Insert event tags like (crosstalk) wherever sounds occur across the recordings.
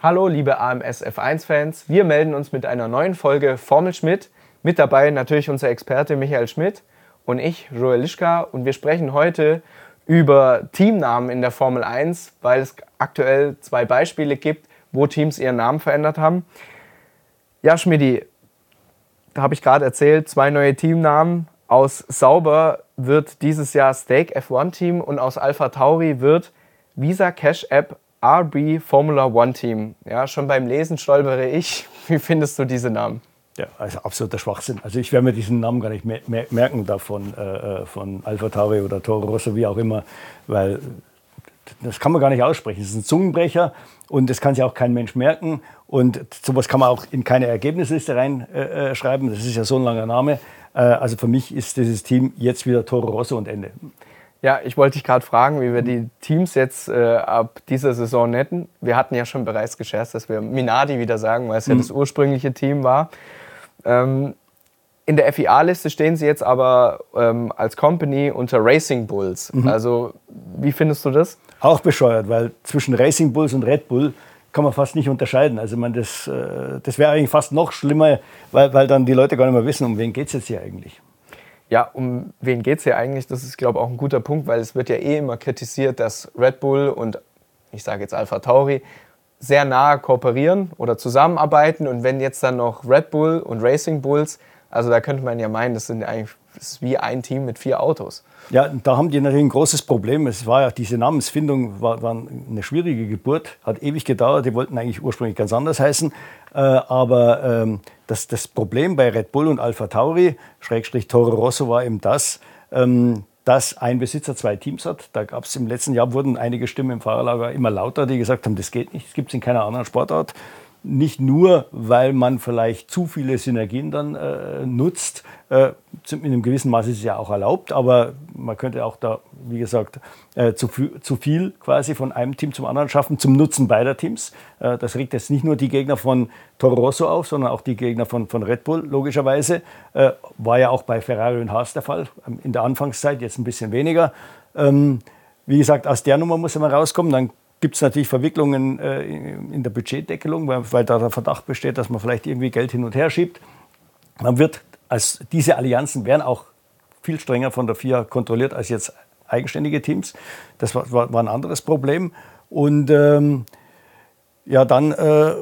Hallo, liebe AMS F1-Fans. Wir melden uns mit einer neuen Folge Formel Schmidt. Mit dabei natürlich unser Experte Michael Schmidt und ich, Joel Lischka. Und wir sprechen heute über Teamnamen in der Formel 1, weil es aktuell zwei Beispiele gibt, wo Teams ihren Namen verändert haben. Ja, Schmidti, da habe ich gerade erzählt, zwei neue Teamnamen. Aus Sauber wird dieses Jahr Stake F1 Team und aus Alpha Tauri wird Visa Cash App RB Formula One Team. Ja, schon beim Lesen stolpere ich. (laughs) Wie findest du diese Namen? Ja, also absoluter Schwachsinn. Also ich werde mir diesen Namen gar nicht mer mer merken davon, äh, äh, von Alpha Tauri oder Toro Rosso, wie auch immer, weil das kann man gar nicht aussprechen. Es ist ein Zungenbrecher und das kann sich auch kein Mensch merken. Und sowas kann man auch in keine Ergebnisliste reinschreiben. Äh, äh das ist ja so ein langer Name. Äh, also für mich ist dieses Team jetzt wieder Toro Rosso und Ende. Ja, ich wollte dich gerade fragen, wie wir die Teams jetzt äh, ab dieser Saison netten. Wir hatten ja schon bereits gescherzt, dass wir Minardi wieder sagen, weil es mhm. ja das ursprüngliche Team war. Ähm, in der FIA-Liste stehen sie jetzt aber ähm, als Company unter Racing Bulls. Mhm. Also, wie findest du das? Auch bescheuert, weil zwischen Racing Bulls und Red Bull kann man fast nicht unterscheiden. Also man, das, äh, das wäre eigentlich fast noch schlimmer, weil, weil dann die Leute gar nicht mehr wissen, um wen geht es jetzt hier eigentlich. Ja, um wen geht es hier eigentlich? Das ist, glaube ich, auch ein guter Punkt, weil es wird ja eh immer kritisiert, dass Red Bull und ich sage jetzt Alpha Tauri sehr nahe kooperieren oder zusammenarbeiten. Und wenn jetzt dann noch Red Bull und Racing Bulls, also da könnte man ja meinen, das sind eigentlich das ist wie ein Team mit vier Autos. Ja, da haben die natürlich ein großes Problem. Es war ja diese Namensfindung war, war eine schwierige Geburt, hat ewig gedauert. Die wollten eigentlich ursprünglich ganz anders heißen. Äh, aber ähm, das, das Problem bei Red Bull und Alpha Tauri, Schrägstrich Toro Rosso, war eben das, ähm, dass ein Besitzer zwei Teams hat. Da gab es im letzten Jahr wurden einige Stimmen im Fahrerlager immer lauter, die gesagt haben, das geht nicht, das gibt es in keiner anderen Sportart nicht nur, weil man vielleicht zu viele Synergien dann äh, nutzt. Äh, in einem gewissen Maße ist es ja auch erlaubt, aber man könnte auch da, wie gesagt, äh, zu, zu, viel quasi von einem Team zum anderen schaffen, zum Nutzen beider Teams. Äh, das regt jetzt nicht nur die Gegner von Toro Rosso auf, sondern auch die Gegner von, von Red Bull, logischerweise. Äh, war ja auch bei Ferrari und Haas der Fall, ähm, in der Anfangszeit, jetzt ein bisschen weniger. Ähm, wie gesagt, aus der Nummer muss man rauskommen. Dann gibt es natürlich Verwicklungen äh, in der Budgetdeckelung, weil, weil, da der Verdacht besteht, dass man vielleicht irgendwie Geld hin und her schiebt. Man wird als diese Allianzen werden auch viel strenger von der FIA kontrolliert als jetzt eigenständige Teams. Das war, war, war ein anderes Problem. Und ähm, ja, dann, äh,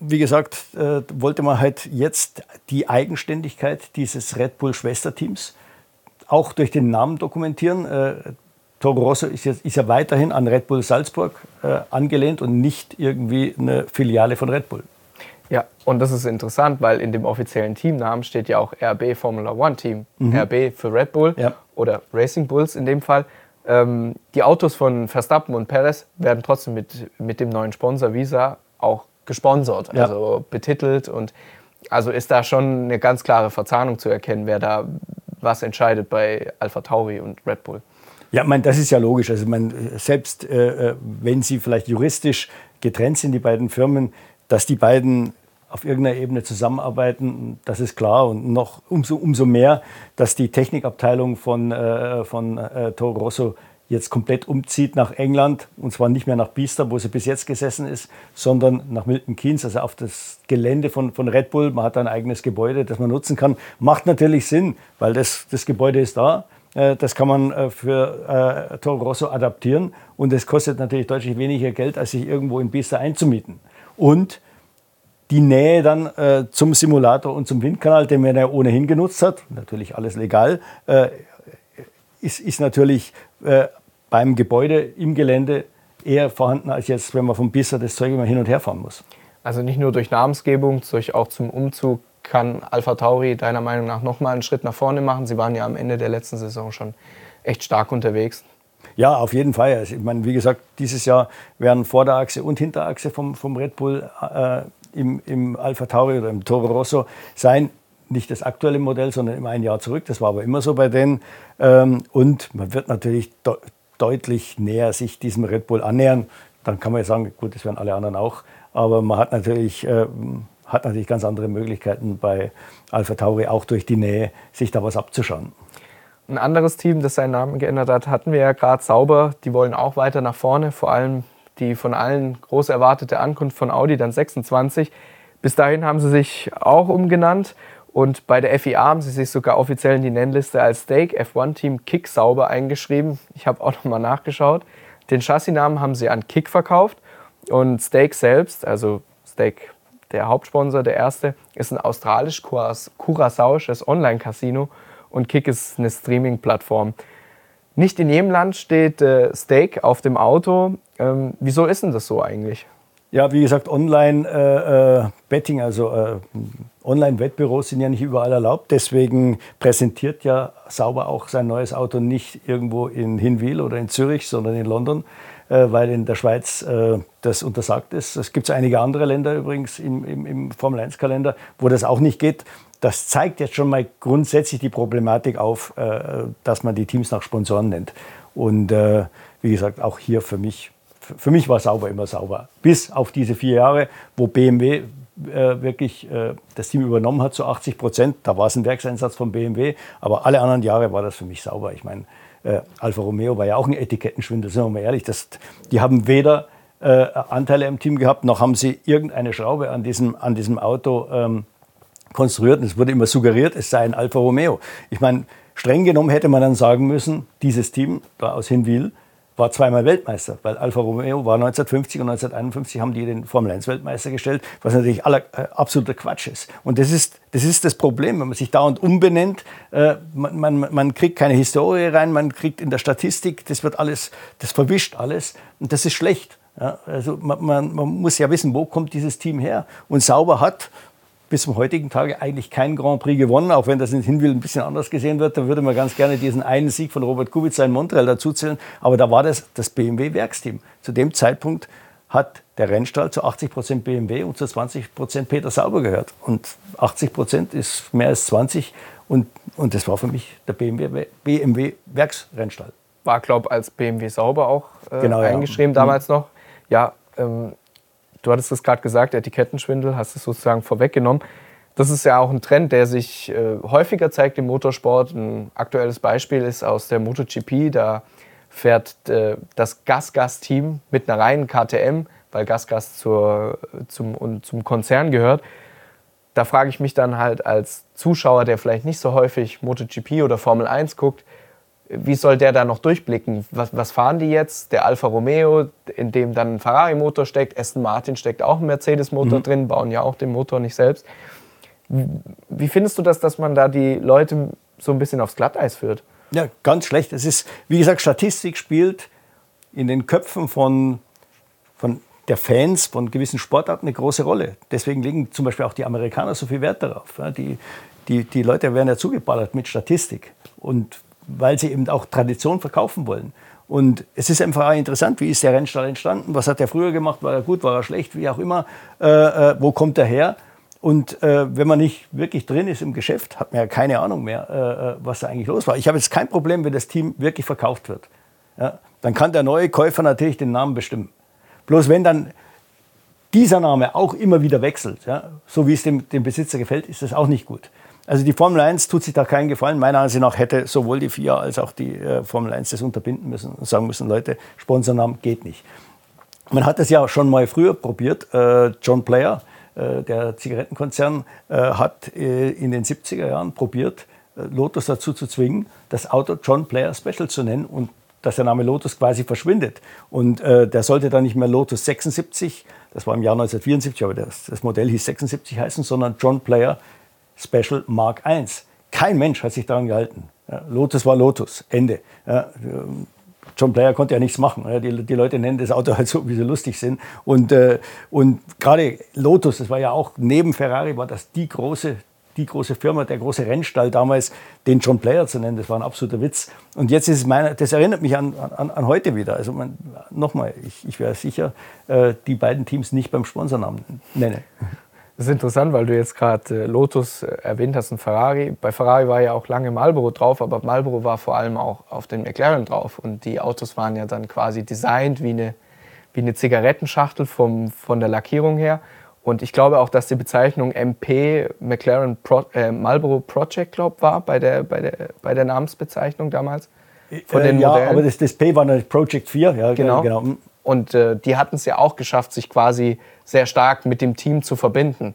wie gesagt, äh, wollte man halt jetzt die Eigenständigkeit dieses Red Bull Schwesterteams auch durch den Namen dokumentieren. Toro Rosso ist, jetzt, ist ja weiterhin an Red Bull Salzburg äh, angelehnt und nicht irgendwie eine Filiale von Red Bull. Ja, und das ist interessant, weil in dem offiziellen Teamnamen steht ja auch RB Formula One Team. Mhm. RB für Red Bull ja. oder Racing Bulls in dem Fall. Ähm, die Autos von Verstappen und Perez werden trotzdem mit, mit dem neuen Sponsor Visa auch gesponsert, ja. also betitelt. Und also ist da schon eine ganz klare Verzahnung zu erkennen, wer da was entscheidet bei Alpha Tauri und Red Bull. Ja, mein, das ist ja logisch. Also man, selbst äh, äh, wenn sie vielleicht juristisch getrennt sind, die beiden Firmen, dass die beiden auf irgendeiner Ebene zusammenarbeiten, das ist klar. Und noch umso, umso mehr, dass die Technikabteilung von, äh, von äh, Toro Rosso jetzt komplett umzieht nach England. Und zwar nicht mehr nach Biester, wo sie bis jetzt gesessen ist, sondern nach Milton Keynes, also auf das Gelände von, von Red Bull. Man hat ein eigenes Gebäude, das man nutzen kann. Macht natürlich Sinn, weil das, das Gebäude ist da. Äh, das kann man äh, für äh, Toro Rosso adaptieren und es kostet natürlich deutlich weniger Geld, als sich irgendwo in Biester einzumieten. Und die Nähe dann äh, zum Simulator und zum Windkanal, den man ja ohnehin genutzt hat, natürlich alles legal, äh, ist, ist, natürlich äh, beim Gebäude im Gelände eher vorhanden, als jetzt, wenn man vom Bister das Zeug immer hin und her fahren muss. Also nicht nur durch Namensgebung, durch auch zum Umzug kann Alpha Tauri deiner Meinung nach nochmal einen Schritt nach vorne machen? Sie waren ja am Ende der letzten Saison schon echt stark unterwegs. Ja, auf jeden Fall. Also ich meine, wie gesagt, dieses Jahr werden Vorderachse und Hinterachse vom, vom Red Bull äh, im, im Alpha Tauri oder im Toro Rosso sein. Nicht das aktuelle Modell, sondern immer ein Jahr zurück. Das war aber immer so bei denen. Ähm, und man wird natürlich de deutlich näher sich diesem Red Bull annähern. Dann kann man ja sagen, gut, das werden alle anderen auch. Aber man hat natürlich äh, hat natürlich ganz andere Möglichkeiten bei Alpha Tauri, auch durch die Nähe, sich da was abzuschauen. Ein anderes Team, das seinen Namen geändert hat, hatten wir ja gerade sauber. Die wollen auch weiter nach vorne, vor allem die von allen groß erwartete Ankunft von Audi, dann 26. Bis dahin haben sie sich auch umgenannt und bei der FIA haben sie sich sogar offiziell in die Nennliste als Stake F1 Team Kick sauber eingeschrieben. Ich habe auch nochmal nachgeschaut. Den Chassisnamen haben sie an Kick verkauft und Stake selbst, also Stake, der Hauptsponsor, der erste, ist ein australisch-kurasauisches Online-Casino und Kick ist eine Streaming-Plattform. Nicht in jedem Land steht äh, Stake auf dem Auto. Ähm, wieso ist denn das so eigentlich? Ja, wie gesagt, Online-Betting, äh, äh also äh, Online-Wettbüros sind ja nicht überall erlaubt. Deswegen präsentiert ja Sauber auch sein neues Auto nicht irgendwo in Hinwil oder in Zürich, sondern in London, äh, weil in der Schweiz äh, das untersagt ist. Es gibt einige andere Länder übrigens im, im, im Formel-1-Kalender, wo das auch nicht geht. Das zeigt jetzt schon mal grundsätzlich die Problematik auf, äh, dass man die Teams nach Sponsoren nennt. Und wie gesagt, auch hier für mich für mich war sauber immer sauber. Bis auf diese vier Jahre, wo BMW äh, wirklich äh, das Team übernommen hat zu 80 Prozent. Da war es ein Werkseinsatz von BMW, aber alle anderen Jahre war das für mich sauber. Ich meine, äh, Alfa Romeo war ja auch ein Etikettenschwindel, sind wir mal ehrlich. Das, die haben weder äh, Anteile im Team gehabt, noch haben sie irgendeine Schraube an diesem, an diesem Auto ähm, konstruiert. Und es wurde immer suggeriert, es sei ein Alfa Romeo. Ich meine, streng genommen hätte man dann sagen müssen, dieses Team da aus Hinwil war zweimal Weltmeister, weil Alfa Romeo war 1950 und 1951 haben die den Formel 1 Weltmeister gestellt, was natürlich aller, äh, absoluter Quatsch ist. Und das ist, das ist das Problem, wenn man sich dauernd umbenennt, äh, man, man, man kriegt keine Historie rein, man kriegt in der Statistik, das wird alles, das verwischt alles und das ist schlecht. Ja, also man, man, man muss ja wissen, wo kommt dieses Team her. Und Sauber hat bis zum heutigen Tage eigentlich kein Grand Prix gewonnen, auch wenn das in Hinwil ein bisschen anders gesehen wird. Da würde man ganz gerne diesen einen Sieg von Robert Kubica in Montreal dazuzählen. Aber da war das das BMW-Werksteam. Zu dem Zeitpunkt hat der Rennstall zu 80 Prozent BMW und zu 20 Prozent Peter Sauber gehört. Und 80 Prozent ist mehr als 20. Und, und das war für mich der BMW, BMW. War, glaube ich, als BMW Sauber auch äh, genau, eingeschrieben ja. damals noch. Ja, ähm, Du hattest es gerade gesagt, Etikettenschwindel, hast es sozusagen vorweggenommen. Das ist ja auch ein Trend, der sich äh, häufiger zeigt im Motorsport. Ein aktuelles Beispiel ist aus der MotoGP. Da fährt äh, das Gasgas-Team mit einer reinen KTM, weil Gasgas zum, zum Konzern gehört. Da frage ich mich dann halt als Zuschauer, der vielleicht nicht so häufig MotoGP oder Formel 1 guckt, wie soll der da noch durchblicken? Was, was, fahren die jetzt? Der Alfa Romeo, in dem dann ein Ferrari-Motor steckt, Aston Martin steckt auch ein Mercedes-Motor mhm. drin, bauen ja auch den Motor nicht selbst. Wie findest du das, dass man da die Leute so ein bisschen aufs Glatteis führt? Ja, ganz schlecht. Es ist, wie gesagt, Statistik spielt in den Köpfen von, von der Fans von gewissen Sportarten eine große Rolle. Deswegen legen zum Beispiel auch die Amerikaner so viel Wert darauf. Die, die, die Leute werden ja zugeballert mit Statistik. Und weil sie eben auch Tradition verkaufen wollen. Und es ist einfach interessant, wie ist der Rennstall entstanden? Was hat er früher gemacht? War er gut, war er schlecht, wie auch immer? Äh, äh, wo kommt er her? Und äh, wenn man nicht wirklich drin ist im Geschäft, hat man ja keine Ahnung mehr, äh, äh, was da eigentlich los war. Ich habe jetzt kein Problem, wenn das Team wirklich verkauft wird. Ja? Dann kann der neue Käufer natürlich den Namen bestimmen. Bloß wenn dann dieser Name auch immer wieder wechselt, ja, so wie es dem, dem Besitzer gefällt, ist das auch nicht gut. Also die Formel 1 tut sich da keinen Gefallen. Meiner Ansicht nach hätte sowohl die FIA als auch die äh, Formel 1 das unterbinden müssen und sagen müssen, Leute, Sponsornamen geht nicht. Man hat das ja schon mal früher probiert. Äh, John Player, äh, der Zigarettenkonzern, hat in den 70er Jahren probiert, Lotus dazu zu zwingen, das Auto John Player Special zu nennen und dass der Name Lotus quasi verschwindet. Und der sollte dann nicht mehr Lotus 76, das war im Jahr 1974, aber das, das Modell hieß 76 heißen, sondern John Player Special Mark I. Kein Mensch hat sich daran gehalten. Lotus war Lotus, Ende. John Player konnte ja nichts machen. Die, die, Leute nennen das Auto halt so, wie sie lustig sind. Und, äh, und gerade Lotus, das war ja auch neben Ferrari, war das die große, die große Firma, der große Rennstall damals, den John Player zu nennen, das war ein absoluter Witz. Und jetzt ist es meine, das erinnert mich an, an, an heute wieder. Also nochmal, ich, ich wäre sicher, äh, die beiden Teams nicht beim Sponsornamen nenne. Das ist interessant, weil du jetzt gerade äh, Lotus äh, erwähnt hast und Ferrari. Bei Ferrari war ja auch lange Marlboro drauf, aber Marlboro war vor allem auch auf den McLaren drauf. Und die Autos waren ja dann quasi designt wie eine, wie eine Zigarettenschachtel vom, von der Lackierung her. Und ich glaube auch, dass die Bezeichnung MP McLaren Pro, äh, Marlboro Project Club war bei der, bei, der, bei der Namensbezeichnung damals. Von äh, den ja, Modellen. aber das, das P war natürlich Project 4. Ja, genau. genau. Und äh, die hatten es ja auch geschafft, sich quasi sehr stark mit dem Team zu verbinden.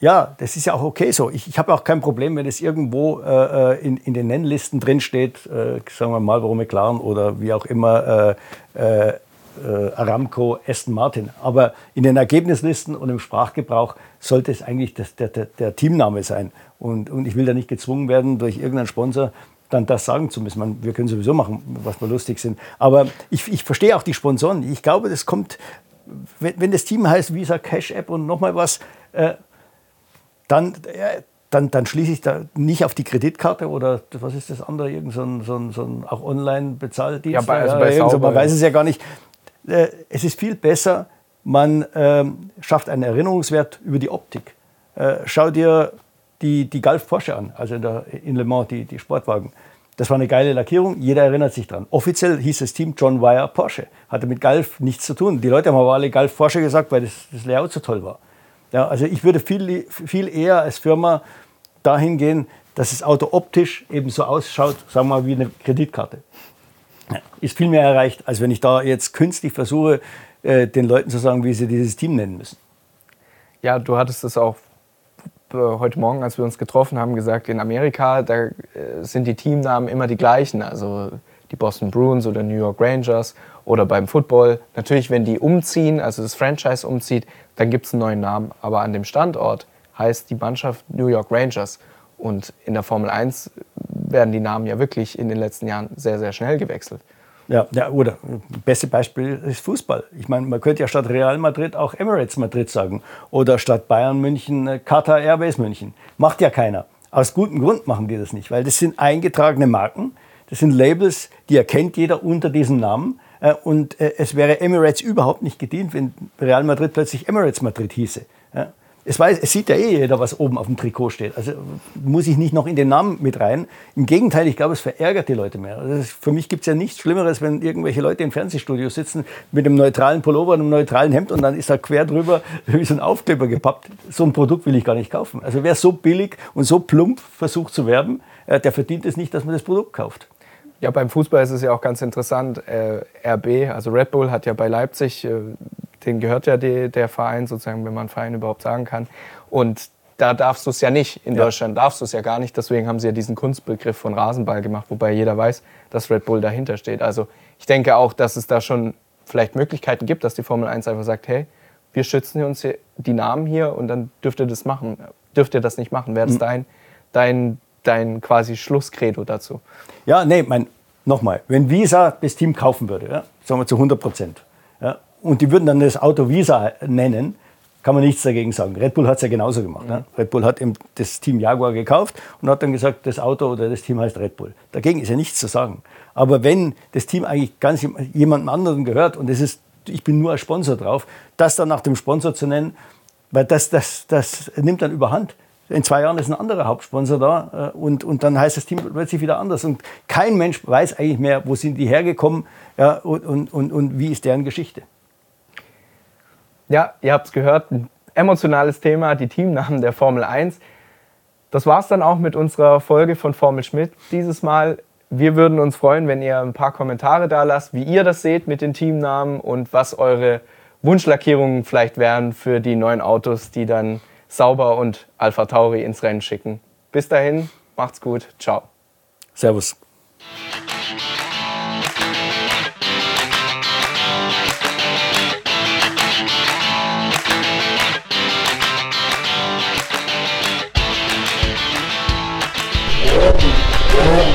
Ja, das ist ja auch okay so. Ich, ich habe auch kein Problem, wenn es irgendwo äh, äh in, in den Nennlisten drinsteht, äh, sagen wir mal, warum McLaren oder wie auch immer, äh, äh, Aramco, Aston Martin. Aber in den Ergebnislisten und im Sprachgebrauch sollte es eigentlich das, der, der, der, Teamname sein. Und, und ich will da nicht gezwungen werden, durch irgendeinen Sponsor dann das sagen zu müssen. Man, wir können sowieso machen, was wir lustig sind. Aber ich, ich verstehe auch die Sponsoren. Ich glaube, das kommt, wenn, wenn das Team heißt Visa Cash App und nochmal was, äh, dann, äh, dann, dann schließe ich da nicht auf die Kreditkarte oder was ist das andere, irgend so ein, so ein, so ein auch Online-Bezahldienst. Ja, bei, also bei ja, man weiß es ja gar nicht. Äh, es ist viel besser, man ähm, schafft einen Erinnerungswert über die Optik. Äh, schau dir die, die Golf Porsche an, also in, der, in Le Mans, die, die Sportwagen. Das war eine geile Lackierung, jeder erinnert sich dran. Offiziell hieß das Team John Wire Porsche, hatte mit Golf nichts zu tun. Die Leute haben aber alle Golf Porsche gesagt, weil das, das Layout so toll war. Ja, also ich würde viel, viel eher als Firma dahin gehen, dass das Auto optisch eben so ausschaut, sagen wir mal, wie eine Kreditkarte. Ist viel mehr erreicht, als wenn ich da jetzt künstlich versuche, äh, den Leuten zu sagen, wie sie dieses Team nennen müssen. Ja, du hattest es auch äh, heute Morgen, als wir uns getroffen haben, gesagt, in Amerika, da äh, sind die Teamnamen immer die gleichen. Also die Boston Bruins oder New York Rangers oder beim Football. Natürlich, wenn die umziehen, also das Franchise umzieht, dann gibt es einen neuen Namen. Aber an dem Standort heißt die Mannschaft New York Rangers. Und in der Formel 1 werden die Namen ja wirklich in den letzten Jahren sehr, sehr schnell gewechselt. Ja, ja, oder beste Beispiel ist Fußball. Ich meine, man könnte ja statt Real Madrid auch Emirates Madrid sagen oder statt Bayern München äh, Qatar Airways München. Macht ja keiner. Aus gutem Grund machen die das nicht, weil das sind eingetragene Marken, das sind Labels, die erkennt jeder unter diesem Namen. Äh, und äh, es wäre Emirates überhaupt nicht gedient, wenn Real Madrid plötzlich Emirates Madrid hieße. Es, weiß, es sieht ja eh jeder, was oben auf dem Trikot steht. Also muss ich nicht noch in den Namen mit rein. Im Gegenteil, ich glaube, es verärgert die Leute mehr. Also für mich gibt es ja nichts Schlimmeres, wenn irgendwelche Leute im Fernsehstudio sitzen mit einem neutralen Pullover und einem neutralen Hemd und dann ist da quer drüber (laughs) wie so ein Aufkleber gepappt. So ein Produkt will ich gar nicht kaufen. Also wer so billig und so plump versucht zu werben, äh, der verdient es nicht, dass man das Produkt kauft. Ja, beim Fußball ist es ja auch ganz interessant. Äh, RB, also Red Bull, hat ja bei Leipzig äh, den gehört ja die, der Verein, sozusagen, wenn man Verein überhaupt sagen kann. Und da darfst du es ja nicht. In ja. Deutschland darfst du es ja gar nicht. Deswegen haben sie ja diesen Kunstbegriff von Rasenball gemacht, wobei jeder weiß, dass Red Bull dahinter steht. Also ich denke auch, dass es da schon vielleicht Möglichkeiten gibt, dass die Formel 1 einfach sagt, hey, wir schützen uns die Namen hier und dann dürft ihr das machen. Dürft ihr das nicht machen? Wäre das mhm. dein, dein, dein quasi Schlusskredo dazu? Ja, nee, mein, nochmal, wenn Visa das Team kaufen würde, ja, sagen wir zu 100 Prozent, ja, und die würden dann das Auto Visa nennen, kann man nichts dagegen sagen. Red Bull hat es ja genauso gemacht. Ne? Red Bull hat eben das Team Jaguar gekauft und hat dann gesagt, das Auto oder das Team heißt Red Bull. Dagegen ist ja nichts zu sagen. Aber wenn das Team eigentlich ganz jemandem anderen gehört und es ist, ich bin nur als Sponsor drauf, das dann nach dem Sponsor zu nennen, weil das, das, das nimmt dann überhand. In zwei Jahren ist ein anderer Hauptsponsor da äh, und, und dann heißt das Team plötzlich wieder anders. Und kein Mensch weiß eigentlich mehr, wo sind die hergekommen ja, und, und, und, und wie ist deren Geschichte. Ja, ihr habt es gehört, ein emotionales Thema, die Teamnamen der Formel 1. Das war es dann auch mit unserer Folge von Formel Schmidt dieses Mal. Wir würden uns freuen, wenn ihr ein paar Kommentare da lasst, wie ihr das seht mit den Teamnamen und was eure Wunschlackierungen vielleicht wären für die neuen Autos, die dann Sauber und Alpha Tauri ins Rennen schicken. Bis dahin, macht's gut, ciao. Servus. Oh.